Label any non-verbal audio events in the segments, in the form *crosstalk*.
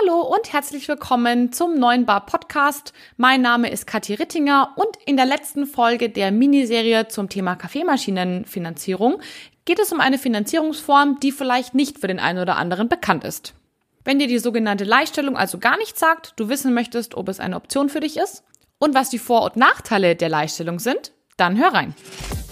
Hallo und herzlich willkommen zum neuen Bar Podcast. Mein Name ist Kathi Rittinger und in der letzten Folge der Miniserie zum Thema Kaffeemaschinenfinanzierung geht es um eine Finanzierungsform, die vielleicht nicht für den einen oder anderen bekannt ist. Wenn dir die sogenannte Leihstellung also gar nichts sagt, du wissen möchtest, ob es eine Option für dich ist und was die Vor- und Nachteile der Leihstellung sind, dann hör rein.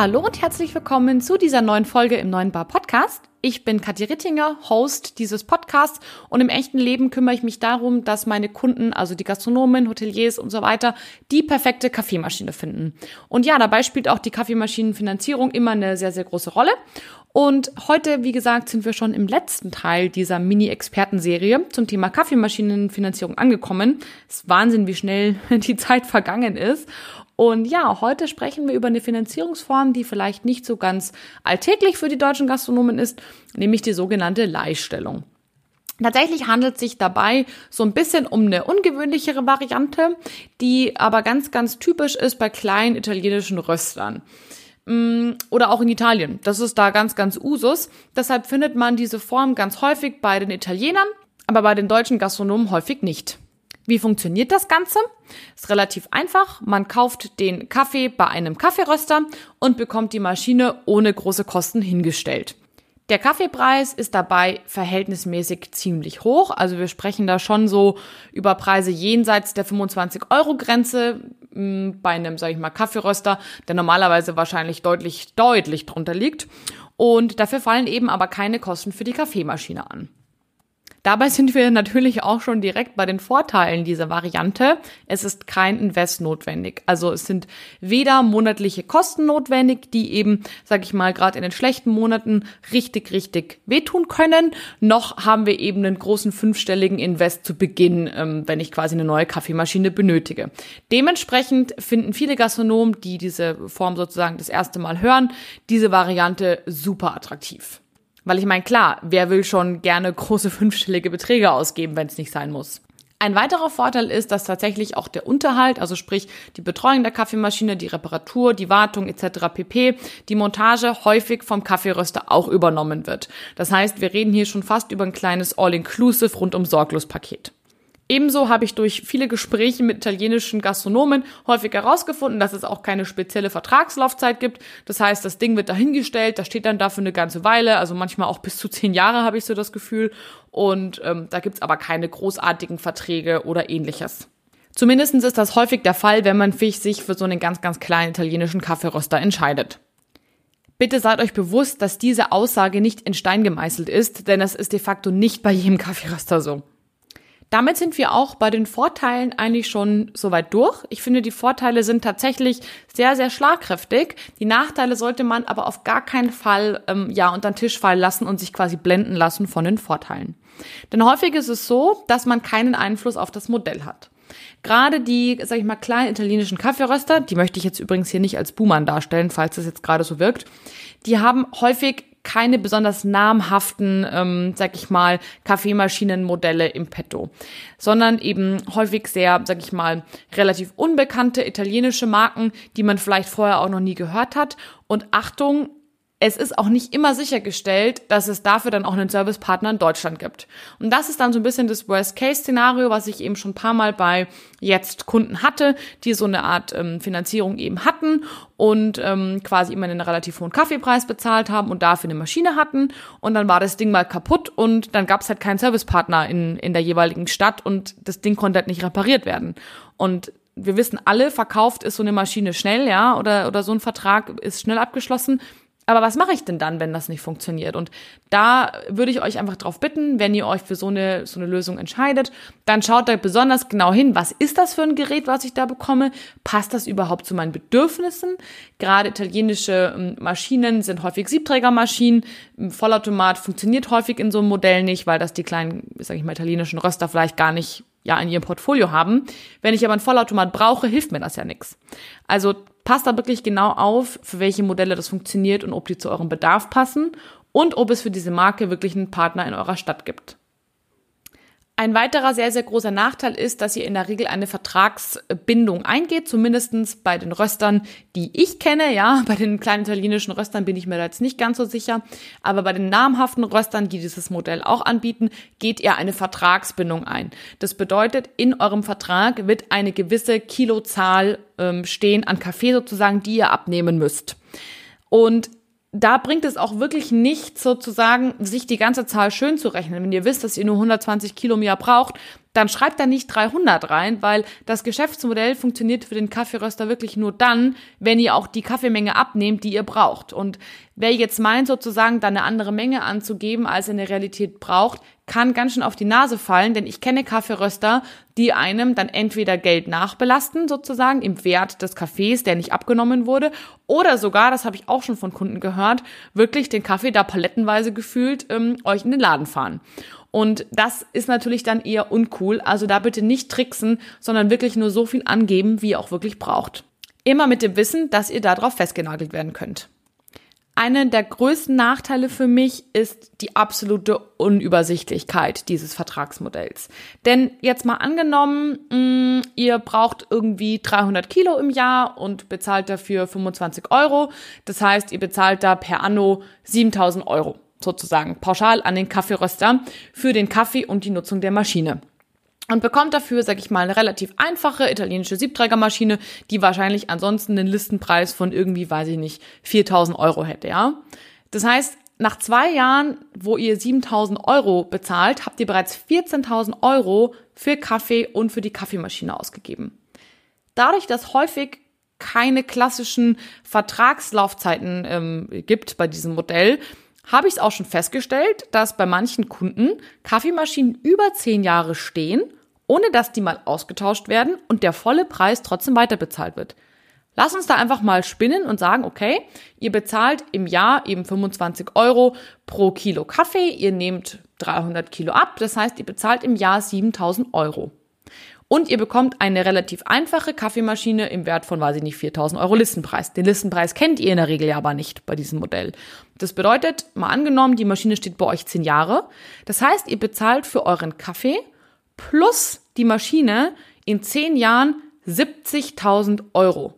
Hallo und herzlich willkommen zu dieser neuen Folge im neuen Bar Podcast. Ich bin Kathi Rittinger, Host dieses Podcasts und im echten Leben kümmere ich mich darum, dass meine Kunden, also die Gastronomen, Hoteliers und so weiter, die perfekte Kaffeemaschine finden. Und ja, dabei spielt auch die Kaffeemaschinenfinanzierung immer eine sehr, sehr große Rolle. Und heute, wie gesagt, sind wir schon im letzten Teil dieser Mini-Expertenserie zum Thema Kaffeemaschinenfinanzierung angekommen. Es ist Wahnsinn, wie schnell *laughs* die Zeit vergangen ist. Und ja, heute sprechen wir über eine Finanzierungsform, die vielleicht nicht so ganz alltäglich für die deutschen Gastronomen ist, nämlich die sogenannte Leihstellung. Tatsächlich handelt es sich dabei so ein bisschen um eine ungewöhnlichere Variante, die aber ganz, ganz typisch ist bei kleinen italienischen Röstern mm, oder auch in Italien. Das ist da ganz, ganz Usus. Deshalb findet man diese Form ganz häufig bei den Italienern, aber bei den deutschen Gastronomen häufig nicht. Wie funktioniert das Ganze? Ist relativ einfach. Man kauft den Kaffee bei einem Kaffeeröster und bekommt die Maschine ohne große Kosten hingestellt. Der Kaffeepreis ist dabei verhältnismäßig ziemlich hoch. Also wir sprechen da schon so über Preise jenseits der 25 Euro Grenze hm, bei einem, sage ich mal, Kaffeeröster, der normalerweise wahrscheinlich deutlich, deutlich drunter liegt. Und dafür fallen eben aber keine Kosten für die Kaffeemaschine an. Dabei sind wir natürlich auch schon direkt bei den Vorteilen dieser Variante. Es ist kein Invest notwendig. Also es sind weder monatliche Kosten notwendig, die eben, sag ich mal, gerade in den schlechten Monaten richtig, richtig wehtun können, noch haben wir eben einen großen fünfstelligen Invest zu Beginn, ähm, wenn ich quasi eine neue Kaffeemaschine benötige. Dementsprechend finden viele Gastronomen, die diese Form sozusagen das erste Mal hören, diese Variante super attraktiv. Weil ich meine, klar, wer will schon gerne große *laughs* fünfstellige Beträge ausgeben, wenn es nicht sein muss? Ein weiterer Vorteil ist, dass tatsächlich auch der Unterhalt, also sprich die Betreuung der Kaffeemaschine, die Reparatur, die Wartung etc. pp, die Montage häufig vom Kaffeeröster auch übernommen wird. Das heißt, wir reden hier schon fast über ein kleines All-Inclusive rundum sorglos Paket. Ebenso habe ich durch viele Gespräche mit italienischen Gastronomen häufig herausgefunden, dass es auch keine spezielle Vertragslaufzeit gibt. Das heißt, das Ding wird dahingestellt, das steht dann da für eine ganze Weile, also manchmal auch bis zu zehn Jahre habe ich so das Gefühl. Und ähm, da gibt's aber keine großartigen Verträge oder ähnliches. Zumindest ist das häufig der Fall, wenn man sich für so einen ganz, ganz kleinen italienischen Kaffeeröster entscheidet. Bitte seid euch bewusst, dass diese Aussage nicht in Stein gemeißelt ist, denn das ist de facto nicht bei jedem Kaffeeröster so. Damit sind wir auch bei den Vorteilen eigentlich schon soweit durch. Ich finde, die Vorteile sind tatsächlich sehr, sehr schlagkräftig. Die Nachteile sollte man aber auf gar keinen Fall ähm, ja unter den Tisch fallen lassen und sich quasi blenden lassen von den Vorteilen. Denn häufig ist es so, dass man keinen Einfluss auf das Modell hat. Gerade die, sag ich mal, kleinen italienischen Kaffeeröster, die möchte ich jetzt übrigens hier nicht als Buhmann darstellen, falls das jetzt gerade so wirkt, die haben häufig keine besonders namhaften, ähm, sag ich mal, Kaffeemaschinenmodelle im Petto, sondern eben häufig sehr, sag ich mal, relativ unbekannte italienische Marken, die man vielleicht vorher auch noch nie gehört hat. Und Achtung, es ist auch nicht immer sichergestellt, dass es dafür dann auch einen Servicepartner in Deutschland gibt. Und das ist dann so ein bisschen das Worst-Case-Szenario, was ich eben schon ein paar Mal bei jetzt Kunden hatte, die so eine Art ähm, Finanzierung eben hatten und ähm, quasi immer einen relativ hohen Kaffeepreis bezahlt haben und dafür eine Maschine hatten. Und dann war das Ding mal kaputt und dann gab es halt keinen Servicepartner in, in der jeweiligen Stadt und das Ding konnte halt nicht repariert werden. Und wir wissen alle, verkauft ist so eine Maschine schnell, ja, oder, oder so ein Vertrag ist schnell abgeschlossen. Aber was mache ich denn dann, wenn das nicht funktioniert? Und da würde ich euch einfach drauf bitten, wenn ihr euch für so eine, so eine Lösung entscheidet, dann schaut da besonders genau hin, was ist das für ein Gerät, was ich da bekomme? Passt das überhaupt zu meinen Bedürfnissen? Gerade italienische ähm, Maschinen sind häufig Siebträgermaschinen. Vollautomat funktioniert häufig in so einem Modell nicht, weil das die kleinen, sag ich mal, italienischen Röster vielleicht gar nicht ja in ihrem Portfolio haben. Wenn ich aber ein Vollautomat brauche, hilft mir das ja nichts. Also passt da wirklich genau auf, für welche Modelle das funktioniert und ob die zu eurem Bedarf passen und ob es für diese Marke wirklich einen Partner in eurer Stadt gibt. Ein weiterer sehr, sehr großer Nachteil ist, dass ihr in der Regel eine Vertragsbindung eingeht, zumindestens bei den Röstern, die ich kenne. Ja, *laughs* bei den kleinen italienischen Röstern bin ich mir da jetzt nicht ganz so sicher. Aber bei den namhaften Röstern, die dieses Modell auch anbieten, geht ihr eine Vertragsbindung ein. Das bedeutet, in eurem Vertrag wird eine gewisse Kilozahl ähm, stehen an Kaffee sozusagen, die ihr abnehmen müsst. Und da bringt es auch wirklich nichts sozusagen, sich die ganze Zahl schön zu rechnen. Wenn ihr wisst, dass ihr nur 120 Kilo mehr braucht, dann schreibt da nicht 300 rein, weil das Geschäftsmodell funktioniert für den Kaffeeröster wirklich nur dann, wenn ihr auch die Kaffeemenge abnehmt, die ihr braucht. Und wer jetzt meint, sozusagen da eine andere Menge anzugeben, als er in der Realität braucht, kann ganz schön auf die Nase fallen, denn ich kenne Kaffeeröster, die einem dann entweder Geld nachbelasten, sozusagen im Wert des Kaffees, der nicht abgenommen wurde, oder sogar, das habe ich auch schon von Kunden gehört, wirklich den Kaffee da palettenweise gefühlt ähm, euch in den Laden fahren. Und das ist natürlich dann eher uncool. Also da bitte nicht tricksen, sondern wirklich nur so viel angeben, wie ihr auch wirklich braucht. Immer mit dem Wissen, dass ihr darauf festgenagelt werden könnt. Einer der größten Nachteile für mich ist die absolute Unübersichtlichkeit dieses Vertragsmodells. Denn jetzt mal angenommen, mm, ihr braucht irgendwie 300 Kilo im Jahr und bezahlt dafür 25 Euro. Das heißt, ihr bezahlt da per Anno 7000 Euro sozusagen pauschal an den Kaffeeröster für den Kaffee und die Nutzung der Maschine. Und bekommt dafür, sag ich mal, eine relativ einfache italienische Siebträgermaschine, die wahrscheinlich ansonsten einen Listenpreis von irgendwie, weiß ich nicht, 4000 Euro hätte, ja. Das heißt, nach zwei Jahren, wo ihr 7000 Euro bezahlt, habt ihr bereits 14.000 Euro für Kaffee und für die Kaffeemaschine ausgegeben. Dadurch, dass häufig keine klassischen Vertragslaufzeiten ähm, gibt bei diesem Modell, habe ich es auch schon festgestellt, dass bei manchen Kunden Kaffeemaschinen über zehn Jahre stehen, ohne dass die mal ausgetauscht werden und der volle Preis trotzdem weiterbezahlt wird. Lass uns da einfach mal spinnen und sagen, okay, ihr bezahlt im Jahr eben 25 Euro pro Kilo Kaffee, ihr nehmt 300 Kilo ab, das heißt, ihr bezahlt im Jahr 7000 Euro. Und ihr bekommt eine relativ einfache Kaffeemaschine im Wert von, weiß ich nicht, 4000 Euro Listenpreis. Den Listenpreis kennt ihr in der Regel ja aber nicht bei diesem Modell. Das bedeutet, mal angenommen, die Maschine steht bei euch 10 Jahre. Das heißt, ihr bezahlt für euren Kaffee plus die Maschine in 10 Jahren 70.000 Euro.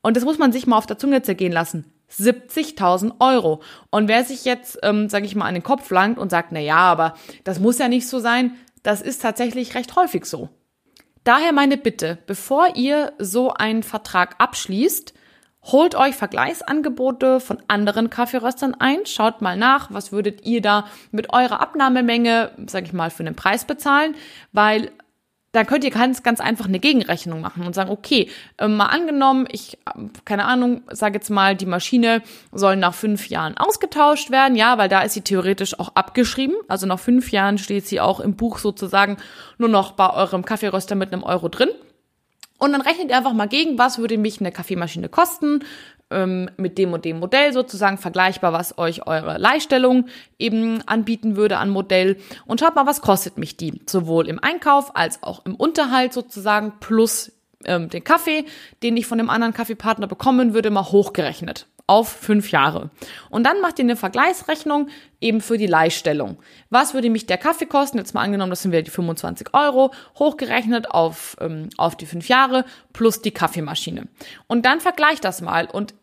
Und das muss man sich mal auf der Zunge zergehen lassen. 70.000 Euro. Und wer sich jetzt, ähm, sage ich mal, an den Kopf langt und sagt, na ja, aber das muss ja nicht so sein, das ist tatsächlich recht häufig so. Daher meine Bitte, bevor ihr so einen Vertrag abschließt, holt euch Vergleichsangebote von anderen Kaffeeröstern ein, schaut mal nach, was würdet ihr da mit eurer Abnahmemenge, sage ich mal, für einen Preis bezahlen, weil dann könnt ihr ganz, ganz einfach eine Gegenrechnung machen und sagen, okay, äh, mal angenommen, ich, keine Ahnung, sage jetzt mal, die Maschine soll nach fünf Jahren ausgetauscht werden, ja, weil da ist sie theoretisch auch abgeschrieben. Also nach fünf Jahren steht sie auch im Buch sozusagen nur noch bei eurem Kaffeeröster mit einem Euro drin. Und dann rechnet ihr einfach mal gegen, was würde mich eine Kaffeemaschine kosten, ähm, mit dem und dem Modell sozusagen vergleichbar, was euch eure Leihstellung eben anbieten würde an Modell. Und schaut mal, was kostet mich die? Sowohl im Einkauf als auch im Unterhalt sozusagen plus ähm, den Kaffee, den ich von dem anderen Kaffeepartner bekommen würde, mal hochgerechnet auf fünf Jahre. Und dann macht ihr eine Vergleichsrechnung eben für die Leihstellung. Was würde mich der Kaffee kosten? Jetzt mal angenommen, das sind wieder die 25 Euro, hochgerechnet auf, ähm, auf die fünf Jahre plus die Kaffeemaschine. Und dann vergleicht das mal. Und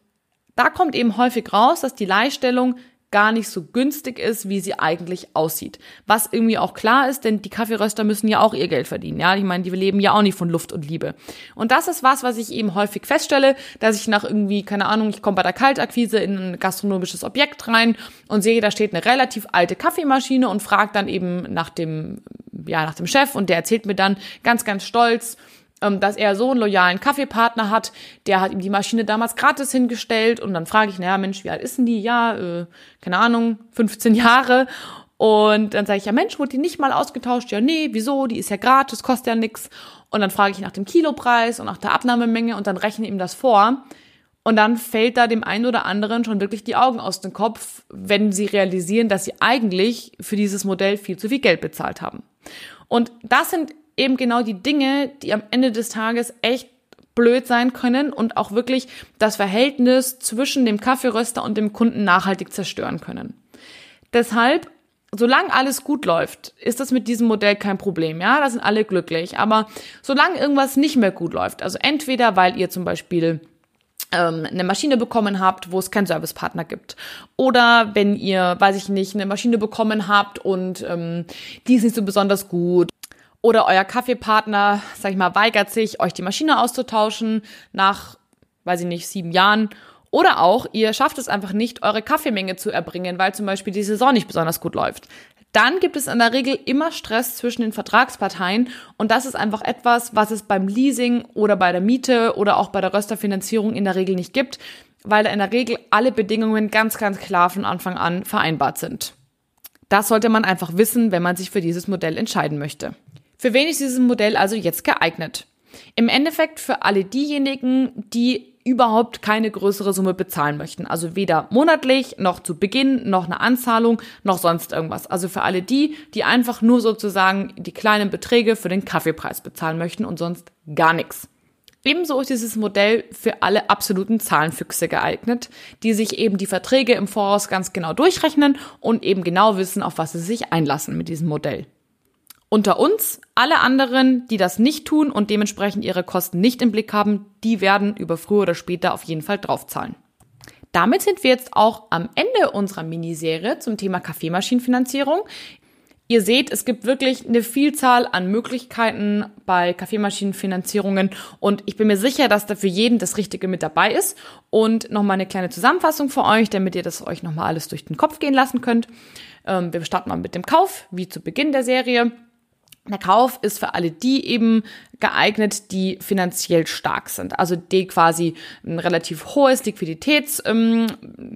da kommt eben häufig raus, dass die Leihstellung gar nicht so günstig ist, wie sie eigentlich aussieht. Was irgendwie auch klar ist, denn die Kaffeeröster müssen ja auch ihr Geld verdienen. Ja, ich meine, die leben ja auch nicht von Luft und Liebe. Und das ist was, was ich eben häufig feststelle, dass ich nach irgendwie, keine Ahnung, ich komme bei der Kaltakquise in ein gastronomisches Objekt rein und sehe, da steht eine relativ alte Kaffeemaschine und frage dann eben nach dem, ja, nach dem Chef und der erzählt mir dann ganz, ganz stolz, dass er so einen loyalen Kaffeepartner hat, der hat ihm die Maschine damals gratis hingestellt und dann frage ich, naja Mensch, wie alt ist denn die? Ja, äh, keine Ahnung, 15 Jahre. Und dann sage ich, ja Mensch, wurde die nicht mal ausgetauscht? Ja, nee, wieso? Die ist ja gratis, kostet ja nix. Und dann frage ich nach dem Kilopreis und nach der Abnahmemenge und dann rechne ihm das vor. Und dann fällt da dem einen oder anderen schon wirklich die Augen aus dem Kopf, wenn sie realisieren, dass sie eigentlich für dieses Modell viel zu viel Geld bezahlt haben. Und das sind eben genau die Dinge, die am Ende des Tages echt blöd sein können und auch wirklich das Verhältnis zwischen dem Kaffeeröster und dem Kunden nachhaltig zerstören können. Deshalb solange alles gut läuft, ist das mit diesem Modell kein Problem. Ja, da sind alle glücklich. Aber solange irgendwas nicht mehr gut läuft, also entweder weil ihr zum Beispiel ähm, eine Maschine bekommen habt, wo es keinen Servicepartner gibt. Oder wenn ihr, weiß ich nicht, eine Maschine bekommen habt und ähm, die ist nicht so besonders gut. Oder euer Kaffeepartner, sag ich mal, weigert sich, euch die Maschine auszutauschen nach, weiß ich nicht, sieben Jahren oder auch, ihr schafft es einfach nicht, eure Kaffeemenge zu erbringen, weil zum Beispiel die Saison nicht besonders gut läuft. Dann gibt es in der Regel immer Stress zwischen den Vertragsparteien und das ist einfach etwas, was es beim Leasing oder bei der Miete oder auch bei der Rösterfinanzierung in der Regel nicht gibt, weil da in der Regel alle Bedingungen ganz, ganz klar von Anfang an vereinbart sind. Das sollte man einfach wissen, wenn man sich für dieses Modell entscheiden möchte. Für wen ist dieses Modell also jetzt geeignet? Im Endeffekt für alle diejenigen, die überhaupt keine größere Summe bezahlen möchten. Also weder monatlich, noch zu Beginn, noch eine Anzahlung, noch sonst irgendwas. Also für alle die, die einfach nur sozusagen die kleinen Beträge für den Kaffeepreis bezahlen möchten und sonst gar nichts. Ebenso ist dieses Modell für alle absoluten Zahlenfüchse geeignet, die sich eben die Verträge im Voraus ganz genau durchrechnen und eben genau wissen, auf was sie sich einlassen mit diesem Modell. Unter uns, alle anderen, die das nicht tun und dementsprechend ihre Kosten nicht im Blick haben, die werden über früher oder später auf jeden Fall draufzahlen. Damit sind wir jetzt auch am Ende unserer Miniserie zum Thema Kaffeemaschinenfinanzierung. Ihr seht, es gibt wirklich eine Vielzahl an Möglichkeiten bei Kaffeemaschinenfinanzierungen und ich bin mir sicher, dass da für jeden das Richtige mit dabei ist. Und nochmal eine kleine Zusammenfassung für euch, damit ihr das euch nochmal alles durch den Kopf gehen lassen könnt. Ähm, wir starten mal mit dem Kauf, wie zu Beginn der Serie. Der Kauf ist für alle die eben geeignet, die finanziell stark sind, also die quasi ein relativ hohes Liquiditätsbudget ähm,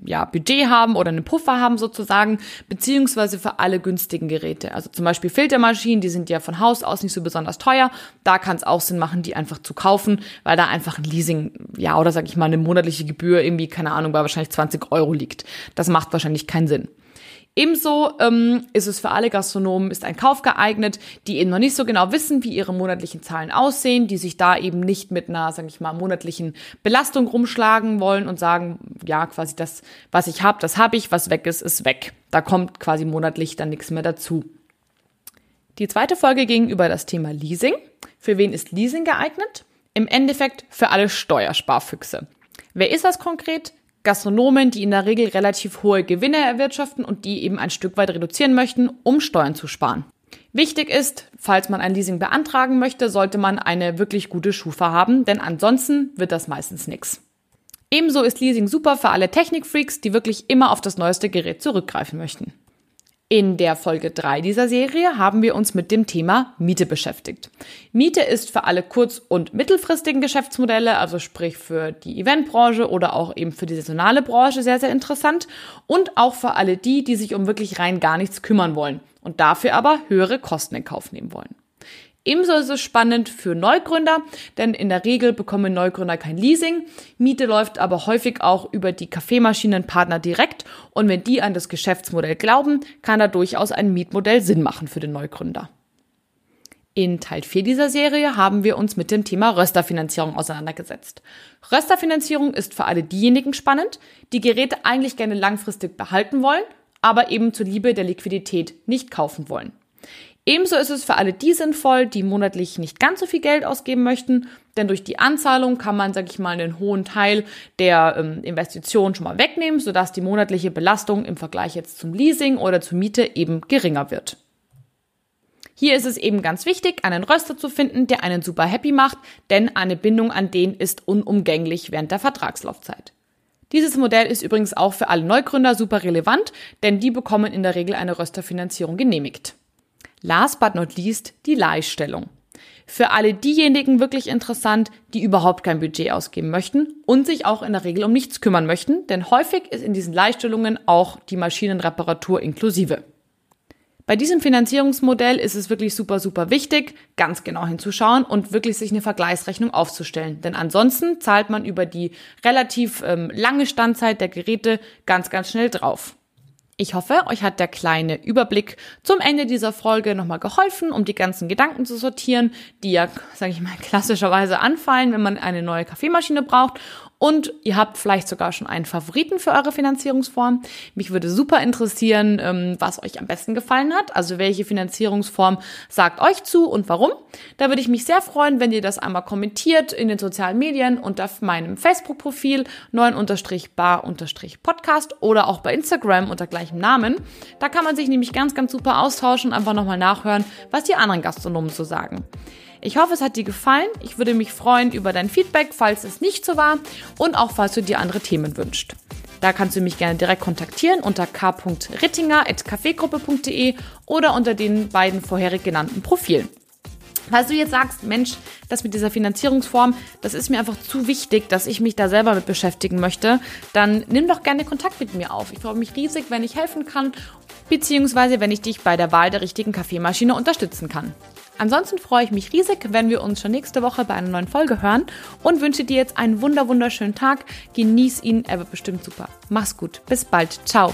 ja, Budget haben oder einen Puffer haben sozusagen, beziehungsweise für alle günstigen Geräte. Also zum Beispiel Filtermaschinen, die sind ja von Haus aus nicht so besonders teuer. Da kann es auch Sinn machen, die einfach zu kaufen, weil da einfach ein Leasing, ja, oder sag ich mal, eine monatliche Gebühr irgendwie, keine Ahnung, bei wahrscheinlich 20 Euro liegt. Das macht wahrscheinlich keinen Sinn. Ebenso ähm, ist es für alle Gastronomen ist ein Kauf geeignet, die eben noch nicht so genau wissen, wie ihre monatlichen Zahlen aussehen, die sich da eben nicht mit einer, sage ich mal, monatlichen Belastung rumschlagen wollen und sagen, ja, quasi das, was ich habe, das habe ich, was weg ist, ist weg. Da kommt quasi monatlich dann nichts mehr dazu. Die zweite Folge ging über das Thema Leasing. Für wen ist Leasing geeignet? Im Endeffekt für alle Steuersparfüchse. Wer ist das konkret? Gastronomen, die in der Regel relativ hohe Gewinne erwirtschaften und die eben ein Stück weit reduzieren möchten, um Steuern zu sparen. Wichtig ist, falls man ein Leasing beantragen möchte, sollte man eine wirklich gute Schufa haben, denn ansonsten wird das meistens nichts. Ebenso ist Leasing super für alle Technikfreaks, die wirklich immer auf das neueste Gerät zurückgreifen möchten. In der Folge 3 dieser Serie haben wir uns mit dem Thema Miete beschäftigt. Miete ist für alle kurz- und mittelfristigen Geschäftsmodelle, also sprich für die Eventbranche oder auch eben für die saisonale Branche sehr, sehr interessant und auch für alle die, die sich um wirklich rein gar nichts kümmern wollen und dafür aber höhere Kosten in Kauf nehmen wollen. Ebenso ist es spannend für Neugründer, denn in der Regel bekommen Neugründer kein Leasing. Miete läuft aber häufig auch über die Kaffeemaschinenpartner direkt und wenn die an das Geschäftsmodell glauben, kann da durchaus ein Mietmodell Sinn machen für den Neugründer. In Teil 4 dieser Serie haben wir uns mit dem Thema Rösterfinanzierung auseinandergesetzt. Rösterfinanzierung ist für alle diejenigen spannend, die Geräte eigentlich gerne langfristig behalten wollen, aber eben zur Liebe der Liquidität nicht kaufen wollen. Ebenso ist es für alle die sinnvoll, die monatlich nicht ganz so viel Geld ausgeben möchten, denn durch die Anzahlung kann man, sag ich mal, einen hohen Teil der ähm, Investition schon mal wegnehmen, sodass die monatliche Belastung im Vergleich jetzt zum Leasing oder zur Miete eben geringer wird. Hier ist es eben ganz wichtig, einen Röster zu finden, der einen super happy macht, denn eine Bindung an den ist unumgänglich während der Vertragslaufzeit. Dieses Modell ist übrigens auch für alle Neugründer super relevant, denn die bekommen in der Regel eine Rösterfinanzierung genehmigt. Last but not least die Leihstellung. Für alle diejenigen wirklich interessant, die überhaupt kein Budget ausgeben möchten und sich auch in der Regel um nichts kümmern möchten, denn häufig ist in diesen Leihstellungen auch die Maschinenreparatur inklusive. Bei diesem Finanzierungsmodell ist es wirklich super, super wichtig, ganz genau hinzuschauen und wirklich sich eine Vergleichsrechnung aufzustellen. Denn ansonsten zahlt man über die relativ ähm, lange Standzeit der Geräte ganz, ganz schnell drauf. Ich hoffe, euch hat der kleine Überblick zum Ende dieser Folge nochmal geholfen, um die ganzen Gedanken zu sortieren, die ja, sage ich mal, klassischerweise anfallen, wenn man eine neue Kaffeemaschine braucht und ihr habt vielleicht sogar schon einen Favoriten für eure Finanzierungsform. Mich würde super interessieren, ähm, was euch am besten gefallen hat. Also welche Finanzierungsform sagt euch zu und warum. Da würde ich mich sehr freuen, wenn ihr das einmal kommentiert in den sozialen Medien unter meinem Facebook-Profil 9-bar-podcast oder auch bei Instagram unter gleichem Namen. Da kann man sich nämlich ganz, ganz super austauschen und einfach nochmal nachhören, was die anderen Gastronomen so sagen. Ich hoffe, es hat dir gefallen. Ich würde mich freuen über dein Feedback, falls es nicht so war und auch falls du dir andere Themen wünschst. Da kannst du mich gerne direkt kontaktieren unter k.rittinger.kaffeegruppe.de oder unter den beiden vorherig genannten Profilen. Falls du jetzt sagst, Mensch, das mit dieser Finanzierungsform, das ist mir einfach zu wichtig, dass ich mich da selber mit beschäftigen möchte, dann nimm doch gerne Kontakt mit mir auf. Ich freue mich riesig, wenn ich helfen kann, beziehungsweise wenn ich dich bei der Wahl der richtigen Kaffeemaschine unterstützen kann. Ansonsten freue ich mich riesig, wenn wir uns schon nächste Woche bei einer neuen Folge hören und wünsche dir jetzt einen wunder wunderschönen Tag. Genieß ihn, er wird bestimmt super. Mach's gut. Bis bald. Ciao.